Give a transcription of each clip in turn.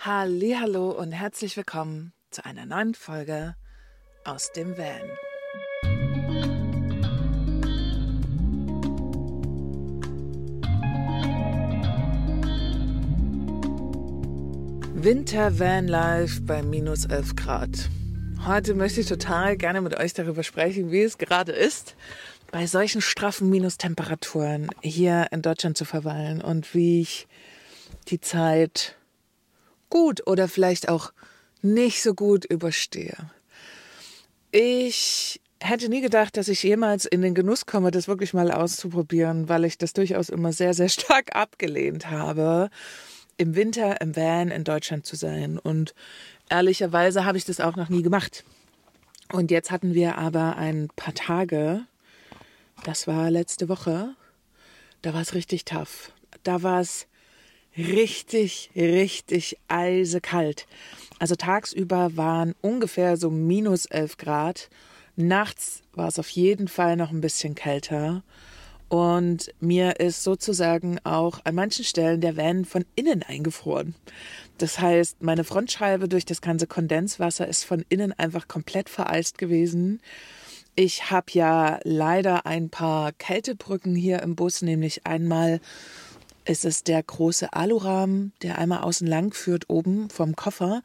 Hallo und herzlich willkommen zu einer neuen Folge aus dem Van. Winter Van Life bei minus 11 Grad. Heute möchte ich total gerne mit euch darüber sprechen, wie es gerade ist, bei solchen straffen Minustemperaturen hier in Deutschland zu verweilen und wie ich die Zeit gut oder vielleicht auch nicht so gut überstehe. Ich hätte nie gedacht, dass ich jemals in den Genuss komme, das wirklich mal auszuprobieren, weil ich das durchaus immer sehr, sehr stark abgelehnt habe, im Winter im Van in Deutschland zu sein. Und ehrlicherweise habe ich das auch noch nie gemacht. Und jetzt hatten wir aber ein paar Tage, das war letzte Woche, da war es richtig tough. Da war es richtig, richtig eisekalt. Also tagsüber waren ungefähr so minus 11 Grad. Nachts war es auf jeden Fall noch ein bisschen kälter. Und mir ist sozusagen auch an manchen Stellen der Van von innen eingefroren. Das heißt, meine Frontscheibe durch das ganze Kondenswasser ist von innen einfach komplett vereist gewesen. Ich habe ja leider ein paar Kältebrücken hier im Bus, nämlich einmal ist es der große Alurahmen, der einmal außen lang führt, oben vom Koffer.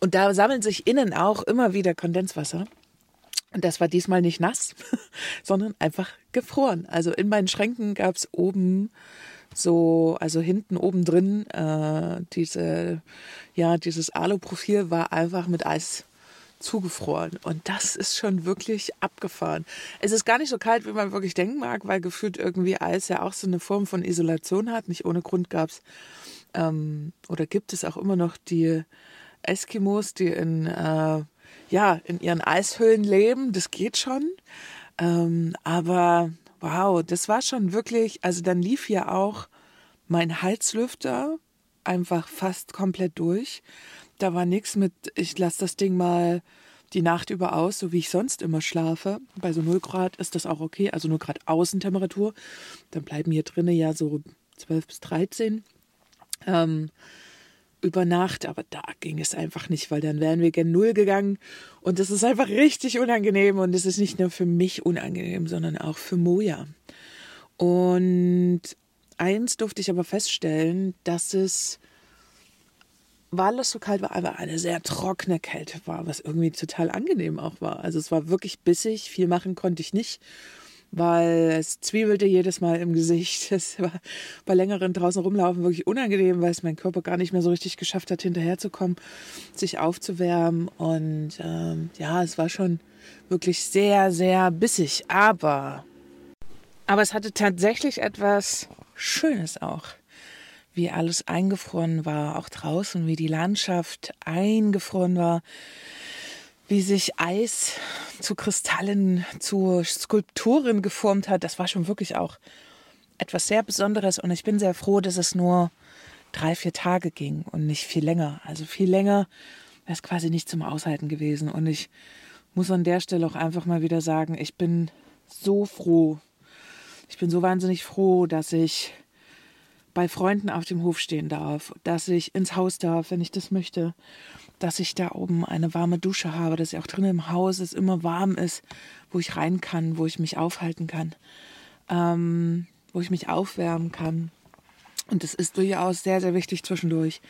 Und da sammelt sich innen auch immer wieder Kondenswasser. Und das war diesmal nicht nass, sondern einfach gefroren. Also in meinen Schränken gab es oben so, also hinten oben drin, äh, diese, ja, dieses Aluprofil war einfach mit Eis zugefroren. Und das ist schon wirklich abgefahren. Es ist gar nicht so kalt, wie man wirklich denken mag, weil gefühlt irgendwie Eis ja auch so eine Form von Isolation hat. Nicht ohne Grund gab es ähm, oder gibt es auch immer noch die Eskimos, die in, äh, ja, in ihren Eishöhlen leben. Das geht schon. Ähm, aber wow, das war schon wirklich, also dann lief ja auch mein Halslüfter einfach fast komplett durch. Da war nichts mit, ich lasse das Ding mal die Nacht über aus, so wie ich sonst immer schlafe. Bei so 0 Grad ist das auch okay, also nur Grad Außentemperatur. Dann bleiben hier drinnen ja so 12 bis 13 ähm, über Nacht, aber da ging es einfach nicht, weil dann wären wir gen Null gegangen und das ist einfach richtig unangenehm und es ist nicht nur für mich unangenehm, sondern auch für Moja. Und eins durfte ich aber feststellen, dass es weil es so kalt war, aber eine sehr trockene Kälte war, was irgendwie total angenehm auch war. Also es war wirklich bissig, viel machen konnte ich nicht, weil es zwiebelte jedes Mal im Gesicht. Es war bei längeren draußen rumlaufen wirklich unangenehm, weil es mein Körper gar nicht mehr so richtig geschafft hat, hinterherzukommen, sich aufzuwärmen. Und ähm, ja, es war schon wirklich sehr, sehr bissig. Aber, aber es hatte tatsächlich etwas Schönes auch wie alles eingefroren war, auch draußen, wie die Landschaft eingefroren war, wie sich Eis zu Kristallen, zu Skulpturen geformt hat. Das war schon wirklich auch etwas sehr Besonderes und ich bin sehr froh, dass es nur drei, vier Tage ging und nicht viel länger. Also viel länger wäre es quasi nicht zum Aushalten gewesen. Und ich muss an der Stelle auch einfach mal wieder sagen, ich bin so froh. Ich bin so wahnsinnig froh, dass ich bei Freunden auf dem Hof stehen darf, dass ich ins Haus darf, wenn ich das möchte, dass ich da oben eine warme Dusche habe, dass ich auch drin im Haus es immer warm ist, wo ich rein kann, wo ich mich aufhalten kann, ähm, wo ich mich aufwärmen kann. Und das ist durchaus sehr, sehr wichtig zwischendurch,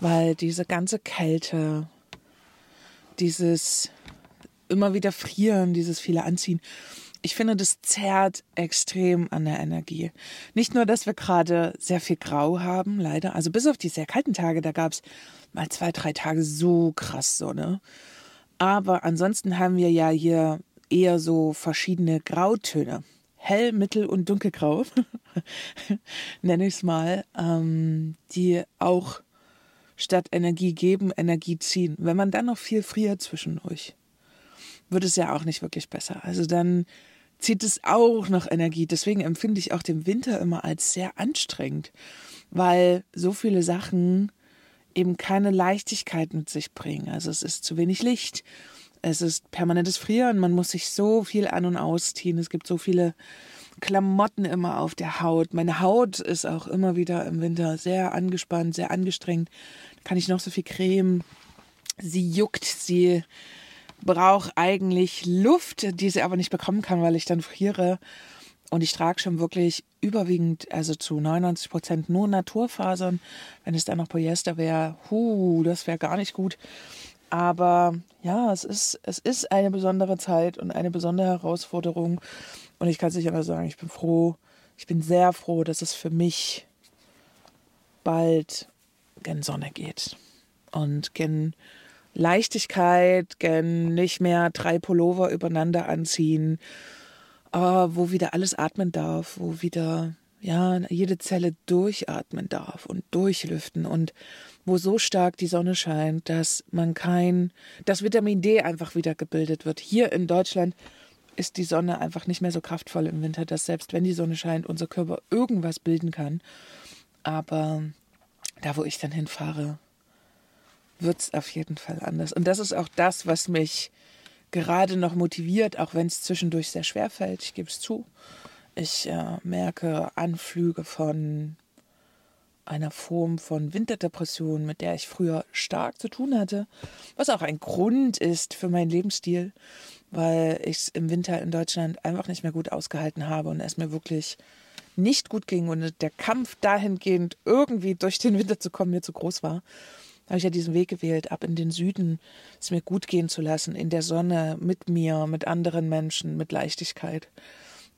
weil diese ganze Kälte, dieses immer wieder frieren, dieses viele Anziehen, ich finde, das zerrt extrem an der Energie. Nicht nur, dass wir gerade sehr viel Grau haben, leider. Also bis auf die sehr kalten Tage, da gab es mal zwei, drei Tage so krass Sonne. Aber ansonsten haben wir ja hier eher so verschiedene Grautöne. Hell, Mittel und Dunkelgrau, nenne ich es mal, ähm, die auch statt Energie geben, Energie ziehen. Wenn man dann noch viel friert zwischendurch, wird es ja auch nicht wirklich besser. Also dann zieht es auch noch Energie. Deswegen empfinde ich auch den Winter immer als sehr anstrengend, weil so viele Sachen eben keine Leichtigkeit mit sich bringen. Also es ist zu wenig Licht, es ist permanentes Frieren, man muss sich so viel an und ausziehen, es gibt so viele Klamotten immer auf der Haut. Meine Haut ist auch immer wieder im Winter sehr angespannt, sehr angestrengt. Da kann ich noch so viel Creme. Sie juckt, sie braucht eigentlich Luft, die sie aber nicht bekommen kann, weil ich dann friere. Und ich trage schon wirklich überwiegend, also zu 99 Prozent nur Naturfasern. Wenn es dann noch Polyester wäre, hu, das wäre gar nicht gut. Aber ja, es ist, es ist eine besondere Zeit und eine besondere Herausforderung. Und ich kann sicher mal sagen, ich bin froh, ich bin sehr froh, dass es für mich bald gen Sonne geht. Und gen Leichtigkeit, gen nicht mehr drei Pullover übereinander anziehen, aber wo wieder alles atmen darf, wo wieder ja jede Zelle durchatmen darf und durchlüften und wo so stark die Sonne scheint, dass man kein, dass Vitamin D einfach wieder gebildet wird. Hier in Deutschland ist die Sonne einfach nicht mehr so kraftvoll im Winter, dass selbst wenn die Sonne scheint, unser Körper irgendwas bilden kann. Aber da, wo ich dann hinfahre, wird es auf jeden Fall anders. Und das ist auch das, was mich gerade noch motiviert, auch wenn es zwischendurch sehr schwer fällt. Ich gebe es zu. Ich äh, merke Anflüge von einer Form von Winterdepression, mit der ich früher stark zu tun hatte, was auch ein Grund ist für meinen Lebensstil, weil ich es im Winter in Deutschland einfach nicht mehr gut ausgehalten habe und es mir wirklich nicht gut ging und der Kampf dahingehend irgendwie durch den Winter zu kommen mir zu groß war. Habe ich ja diesen Weg gewählt, ab in den Süden, es mir gut gehen zu lassen, in der Sonne, mit mir, mit anderen Menschen, mit Leichtigkeit,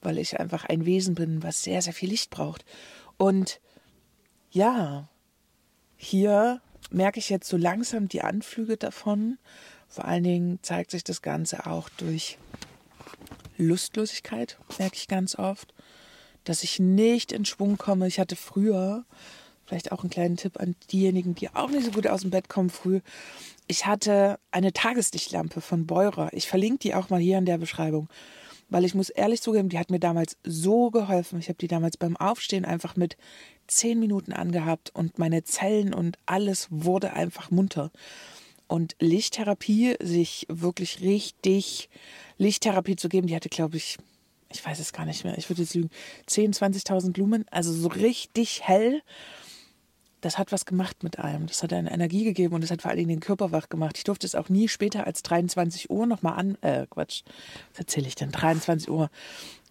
weil ich einfach ein Wesen bin, was sehr, sehr viel Licht braucht. Und ja, hier merke ich jetzt so langsam die Anflüge davon. Vor allen Dingen zeigt sich das Ganze auch durch Lustlosigkeit, merke ich ganz oft, dass ich nicht in Schwung komme. Ich hatte früher, vielleicht auch einen kleinen Tipp an diejenigen, die auch nicht so gut aus dem Bett kommen früh. Ich hatte eine Tageslichtlampe von Beurer. Ich verlinke die auch mal hier in der Beschreibung weil ich muss ehrlich zugeben, die hat mir damals so geholfen. Ich habe die damals beim Aufstehen einfach mit zehn Minuten angehabt und meine Zellen und alles wurde einfach munter. Und Lichttherapie, sich wirklich richtig Lichttherapie zu geben, die hatte, glaube ich, ich weiß es gar nicht mehr, ich würde jetzt lügen, 10, 20.000 Lumen, also so richtig hell das hat was gemacht mit einem. Das hat eine Energie gegeben und das hat vor allen Dingen den Körper wach gemacht. Ich durfte es auch nie später als 23 Uhr nochmal an, äh, Quatsch, was erzähle ich denn? 23 Uhr,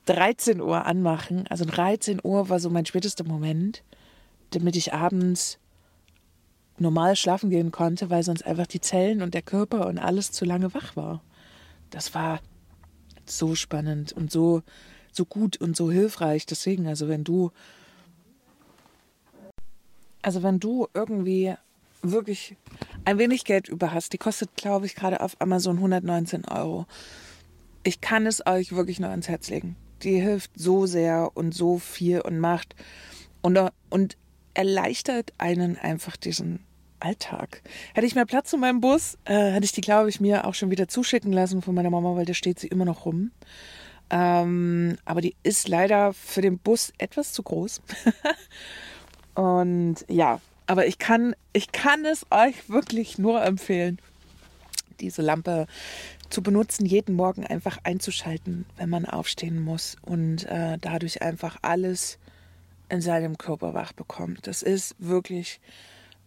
13 Uhr anmachen. Also 13 Uhr war so mein spätester Moment, damit ich abends normal schlafen gehen konnte, weil sonst einfach die Zellen und der Körper und alles zu lange wach war. Das war so spannend und so, so gut und so hilfreich. Deswegen, also wenn du also wenn du irgendwie wirklich ein wenig Geld über hast, die kostet, glaube ich, gerade auf Amazon 119 Euro. Ich kann es euch wirklich nur ans Herz legen. Die hilft so sehr und so viel und macht und, und erleichtert einen einfach diesen Alltag. Hätte ich mehr Platz in meinem Bus, äh, hätte ich die, glaube ich, mir auch schon wieder zuschicken lassen von meiner Mama, weil da steht sie immer noch rum. Ähm, aber die ist leider für den Bus etwas zu groß. Und ja, aber ich kann, ich kann es euch wirklich nur empfehlen, diese Lampe zu benutzen, jeden Morgen einfach einzuschalten, wenn man aufstehen muss und äh, dadurch einfach alles in seinem Körper wach bekommt. Das ist wirklich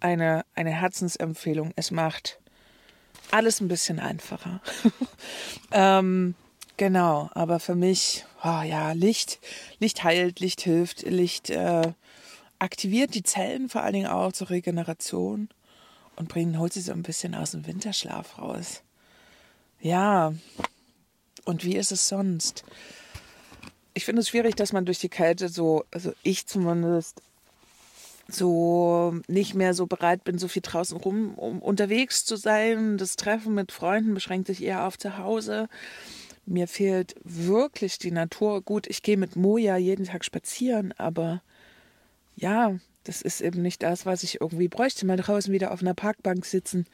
eine, eine Herzensempfehlung. Es macht alles ein bisschen einfacher. ähm, genau, aber für mich, oh ja, Licht, Licht heilt, Licht hilft, Licht äh, aktiviert die Zellen vor allen Dingen auch zur Regeneration und bringt, holt sie so ein bisschen aus dem Winterschlaf raus. Ja, und wie ist es sonst? Ich finde es schwierig, dass man durch die Kälte so, also ich zumindest, so nicht mehr so bereit bin, so viel draußen rum um unterwegs zu sein. Das Treffen mit Freunden beschränkt sich eher auf zu Hause. Mir fehlt wirklich die Natur. Gut, ich gehe mit Moja jeden Tag spazieren, aber ja, das ist eben nicht das, was ich irgendwie bräuchte. Mal draußen wieder auf einer Parkbank sitzen,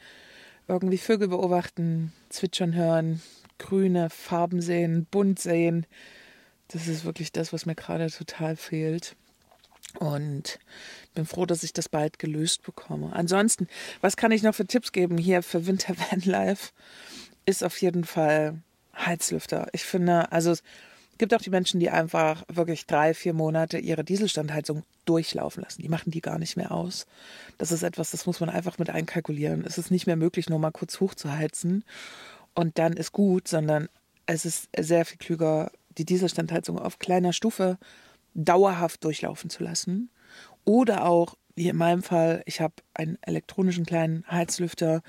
irgendwie Vögel beobachten, zwitschern hören, grüne Farben sehen, bunt sehen. Das ist wirklich das, was mir gerade total fehlt. Und bin froh, dass ich das bald gelöst bekomme. Ansonsten, was kann ich noch für Tipps geben hier für Winter Van Life? Ist auf jeden Fall Heizlüfter. Ich finde, also gibt auch die Menschen, die einfach wirklich drei, vier Monate ihre Dieselstandheizung durchlaufen lassen. Die machen die gar nicht mehr aus. Das ist etwas, das muss man einfach mit einkalkulieren. Es ist nicht mehr möglich, nur mal kurz hochzuheizen und dann ist gut, sondern es ist sehr viel klüger, die Dieselstandheizung auf kleiner Stufe dauerhaft durchlaufen zu lassen. Oder auch, wie in meinem Fall, ich habe einen elektronischen kleinen Heizlüfter,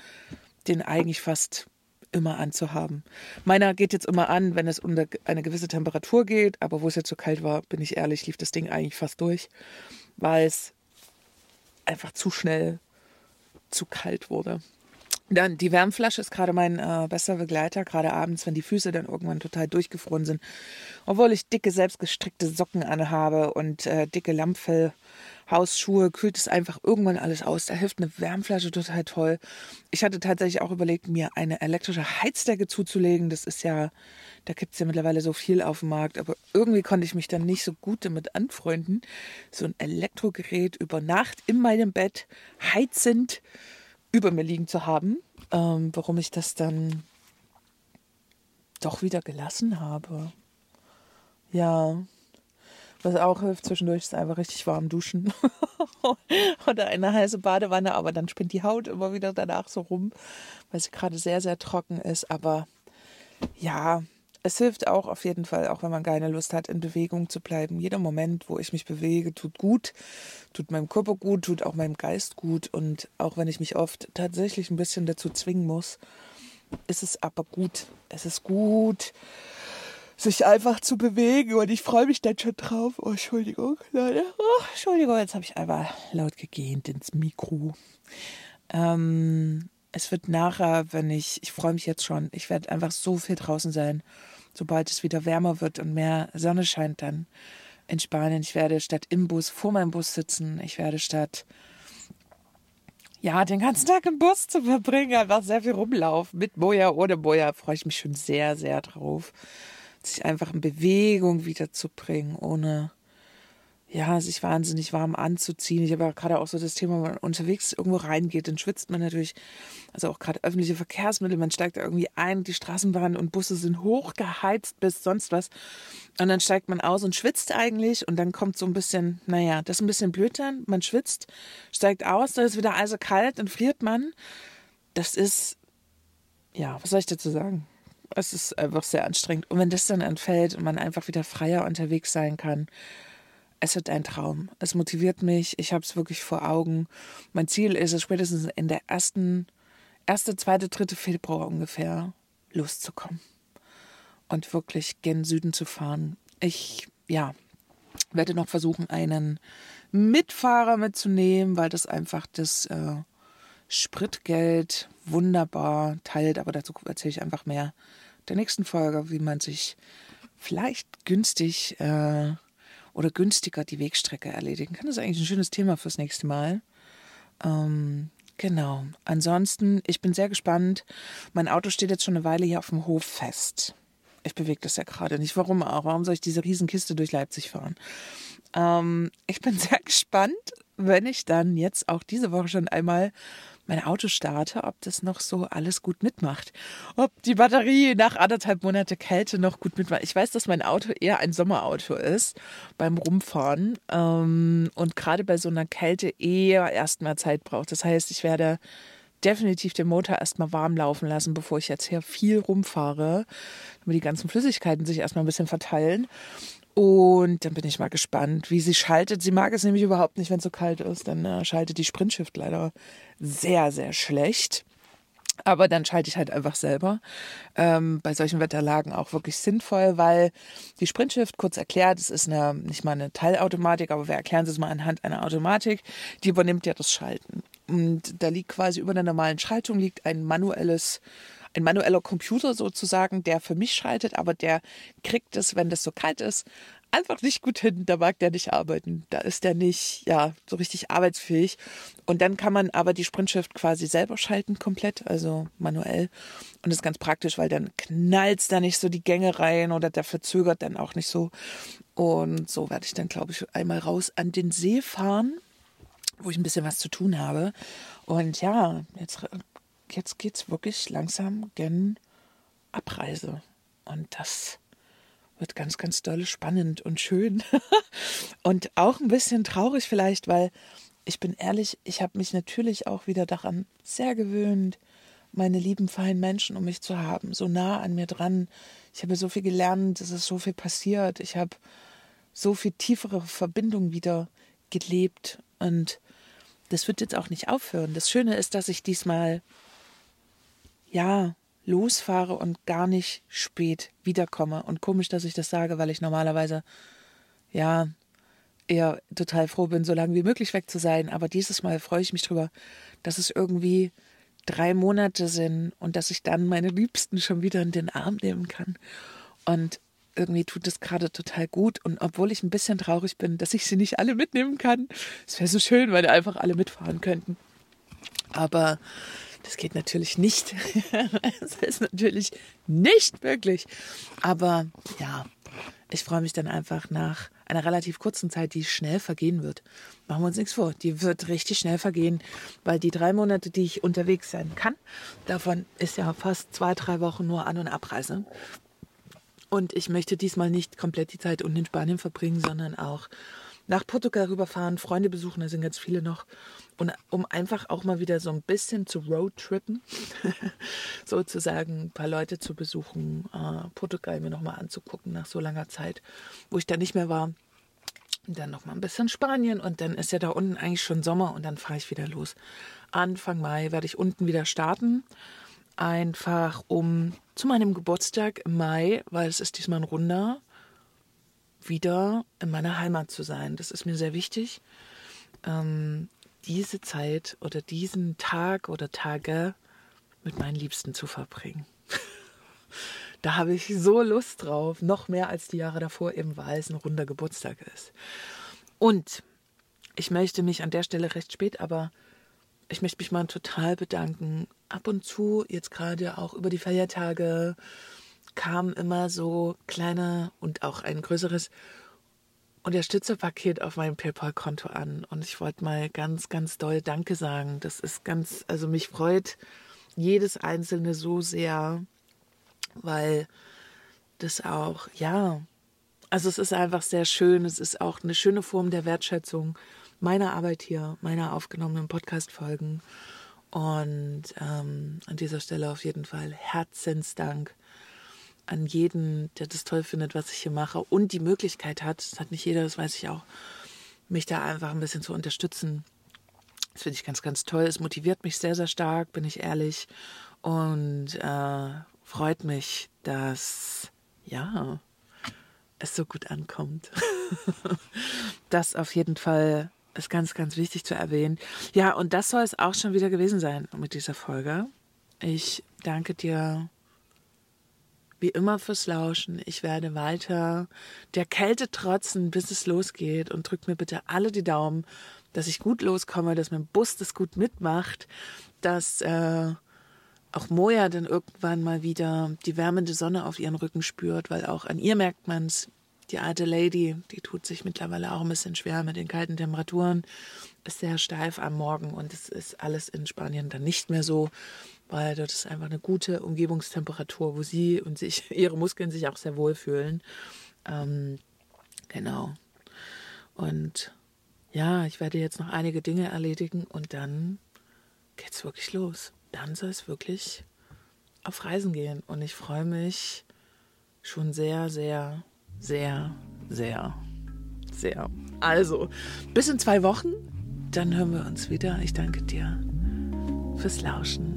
den eigentlich fast immer anzuhaben. Meiner geht jetzt immer an, wenn es unter eine gewisse Temperatur geht, aber wo es jetzt so kalt war, bin ich ehrlich, lief das Ding eigentlich fast durch, weil es einfach zu schnell zu kalt wurde. Dann die Wärmflasche ist gerade mein äh, bester Begleiter, gerade abends, wenn die Füße dann irgendwann total durchgefroren sind. Obwohl ich dicke, selbstgestrickte Socken anhabe und äh, dicke Lammfell Hausschuhe, kühlt es einfach irgendwann alles aus. Da hilft eine Wärmflasche total toll. Ich hatte tatsächlich auch überlegt, mir eine elektrische Heizdecke zuzulegen. Das ist ja, da gibt es ja mittlerweile so viel auf dem Markt, aber irgendwie konnte ich mich dann nicht so gut damit anfreunden, so ein Elektrogerät über Nacht in meinem Bett heizend über mir liegen zu haben. Ähm, warum ich das dann doch wieder gelassen habe. Ja, was auch hilft zwischendurch, ist einfach richtig warm duschen. Oder eine heiße Badewanne, aber dann spinnt die Haut immer wieder danach so rum, weil sie gerade sehr, sehr trocken ist. Aber ja, es hilft auch auf jeden Fall, auch wenn man keine Lust hat, in Bewegung zu bleiben. Jeder Moment, wo ich mich bewege, tut gut, tut meinem Körper gut, tut auch meinem Geist gut. Und auch wenn ich mich oft tatsächlich ein bisschen dazu zwingen muss, ist es aber gut. Es ist gut sich einfach zu bewegen und ich freue mich dann schon drauf. Oh, Entschuldigung, Leute. Oh, Entschuldigung, jetzt habe ich einmal laut gegähnt ins Mikro. Ähm, es wird nachher, wenn ich, ich freue mich jetzt schon, ich werde einfach so viel draußen sein, sobald es wieder wärmer wird und mehr Sonne scheint dann in Spanien. Ich werde statt im Bus vor meinem Bus sitzen. Ich werde statt ja, den ganzen Tag im Bus zu verbringen, einfach sehr viel rumlaufen. Mit Boja, ohne Boja, freue ich mich schon sehr, sehr drauf sich einfach in Bewegung wiederzubringen, ohne ja, sich wahnsinnig warm anzuziehen. Ich habe ja gerade auch so das Thema, wenn man unterwegs irgendwo reingeht, dann schwitzt man natürlich, also auch gerade öffentliche Verkehrsmittel, man steigt da irgendwie ein, die Straßenbahn und Busse sind hochgeheizt bis sonst was. Und dann steigt man aus und schwitzt eigentlich und dann kommt so ein bisschen, naja, das ist ein bisschen blöd dann, man schwitzt, steigt aus, dann ist wieder eisekalt, dann friert man. Das ist, ja, was soll ich dazu sagen? Es ist einfach sehr anstrengend. Und wenn das dann entfällt und man einfach wieder freier unterwegs sein kann, es wird ein Traum. Es motiviert mich. Ich habe es wirklich vor Augen. Mein Ziel ist es, spätestens in der ersten, erste, zweite, dritte Februar ungefähr loszukommen und wirklich gen Süden zu fahren. Ich, ja, werde noch versuchen, einen Mitfahrer mitzunehmen, weil das einfach das äh, Spritgeld wunderbar teilt. Aber dazu erzähle ich einfach mehr der nächsten Folge, wie man sich vielleicht günstig äh, oder günstiger die Wegstrecke erledigen kann. Das ist eigentlich ein schönes Thema fürs nächste Mal. Ähm, genau. Ansonsten, ich bin sehr gespannt. Mein Auto steht jetzt schon eine Weile hier auf dem Hof fest. Ich bewege das ja gerade nicht. Warum auch? Warum soll ich diese Riesenkiste durch Leipzig fahren? Ähm, ich bin sehr gespannt, wenn ich dann jetzt auch diese Woche schon einmal mein Auto starte, ob das noch so alles gut mitmacht. Ob die Batterie nach anderthalb Monate Kälte noch gut mitmacht. Ich weiß, dass mein Auto eher ein Sommerauto ist beim Rumfahren ähm, und gerade bei so einer Kälte eher erstmal Zeit braucht. Das heißt, ich werde definitiv den Motor erstmal warm laufen lassen, bevor ich jetzt hier viel rumfahre, damit die ganzen Flüssigkeiten sich erstmal ein bisschen verteilen. Und dann bin ich mal gespannt, wie sie schaltet. Sie mag es nämlich überhaupt nicht, wenn es so kalt ist. Dann äh, schaltet die Sprintshift leider sehr, sehr schlecht. Aber dann schalte ich halt einfach selber. Ähm, bei solchen Wetterlagen auch wirklich sinnvoll, weil die Sprintshift, kurz erklärt, es ist eine, nicht mal eine Teilautomatik, aber wir erklären es mal anhand einer Automatik, die übernimmt ja das Schalten. Und da liegt quasi über der normalen Schaltung liegt ein manuelles ein manueller Computer sozusagen, der für mich schaltet, aber der kriegt es, wenn das so kalt ist, einfach nicht gut hin. Da mag der nicht arbeiten. Da ist der nicht, ja, so richtig arbeitsfähig. Und dann kann man aber die Sprintshift quasi selber schalten, komplett, also manuell. Und das ist ganz praktisch, weil dann knallt es da nicht so die Gänge rein oder der verzögert dann auch nicht so. Und so werde ich dann, glaube ich, einmal raus an den See fahren, wo ich ein bisschen was zu tun habe. Und ja, jetzt jetzt geht es wirklich langsam gen Abreise. Und das wird ganz, ganz doll spannend und schön. und auch ein bisschen traurig vielleicht, weil ich bin ehrlich, ich habe mich natürlich auch wieder daran sehr gewöhnt, meine lieben, feinen Menschen um mich zu haben, so nah an mir dran. Ich habe so viel gelernt, es ist so viel passiert. Ich habe so viel tiefere Verbindung wieder gelebt und das wird jetzt auch nicht aufhören. Das Schöne ist, dass ich diesmal ja losfahre und gar nicht spät wiederkomme. Und komisch, dass ich das sage, weil ich normalerweise ja eher total froh bin, so lange wie möglich weg zu sein. Aber dieses Mal freue ich mich drüber, dass es irgendwie drei Monate sind und dass ich dann meine Liebsten schon wieder in den Arm nehmen kann. Und irgendwie tut es gerade total gut. Und obwohl ich ein bisschen traurig bin, dass ich sie nicht alle mitnehmen kann, es wäre so schön, weil einfach alle mitfahren könnten. Aber das geht natürlich nicht. das ist natürlich nicht möglich. Aber ja, ich freue mich dann einfach nach einer relativ kurzen Zeit, die schnell vergehen wird. Machen wir uns nichts vor. Die wird richtig schnell vergehen, weil die drei Monate, die ich unterwegs sein kann, davon ist ja fast zwei, drei Wochen nur An- und Abreise. Und ich möchte diesmal nicht komplett die Zeit unten in Spanien verbringen, sondern auch nach Portugal rüberfahren, Freunde besuchen, da sind ganz viele noch. Und um einfach auch mal wieder so ein bisschen zu roadtrippen, sozusagen ein paar Leute zu besuchen, äh, Portugal mir nochmal anzugucken nach so langer Zeit, wo ich da nicht mehr war. Und dann nochmal ein bisschen Spanien und dann ist ja da unten eigentlich schon Sommer und dann fahre ich wieder los. Anfang Mai werde ich unten wieder starten einfach um zu meinem Geburtstag im Mai, weil es ist diesmal ein runder, wieder in meiner Heimat zu sein. Das ist mir sehr wichtig, ähm, diese Zeit oder diesen Tag oder Tage mit meinen Liebsten zu verbringen. da habe ich so Lust drauf, noch mehr als die Jahre davor, eben weil es ein runder Geburtstag ist. Und ich möchte mich an der Stelle recht spät, aber ich möchte mich mal total bedanken. Ab und zu, jetzt gerade auch über die Feiertage, kam immer so kleine und auch ein größeres Unterstützerpaket auf meinem PayPal-Konto an. Und ich wollte mal ganz, ganz doll Danke sagen. Das ist ganz, also mich freut jedes einzelne so sehr, weil das auch, ja, also es ist einfach sehr schön. Es ist auch eine schöne Form der Wertschätzung meiner Arbeit hier, meiner aufgenommenen Podcast-Folgen. Und ähm, an dieser Stelle auf jeden Fall Herzensdank an jeden, der das toll findet, was ich hier mache und die Möglichkeit hat, das hat nicht jeder, das weiß ich auch, mich da einfach ein bisschen zu unterstützen. Das finde ich ganz, ganz toll. Es motiviert mich sehr, sehr stark, bin ich ehrlich. Und äh, freut mich, dass, ja, es so gut ankommt. das auf jeden Fall ist ganz, ganz wichtig zu erwähnen. Ja, und das soll es auch schon wieder gewesen sein mit dieser Folge. Ich danke dir wie immer fürs Lauschen. Ich werde weiter der Kälte trotzen, bis es losgeht. Und drückt mir bitte alle die Daumen, dass ich gut loskomme, dass mein Bus das gut mitmacht, dass äh, auch Moja dann irgendwann mal wieder die wärmende Sonne auf ihren Rücken spürt, weil auch an ihr merkt man es, die alte Lady, die tut sich mittlerweile auch ein bisschen schwer mit den kalten Temperaturen, ist sehr steif am Morgen und es ist alles in Spanien dann nicht mehr so, weil dort ist einfach eine gute Umgebungstemperatur, wo sie und sich, ihre Muskeln sich auch sehr wohl fühlen. Ähm, genau. Und ja, ich werde jetzt noch einige Dinge erledigen und dann geht's wirklich los. Dann soll es wirklich auf Reisen gehen und ich freue mich schon sehr, sehr sehr, sehr, sehr. Also, bis in zwei Wochen, dann hören wir uns wieder. Ich danke dir fürs Lauschen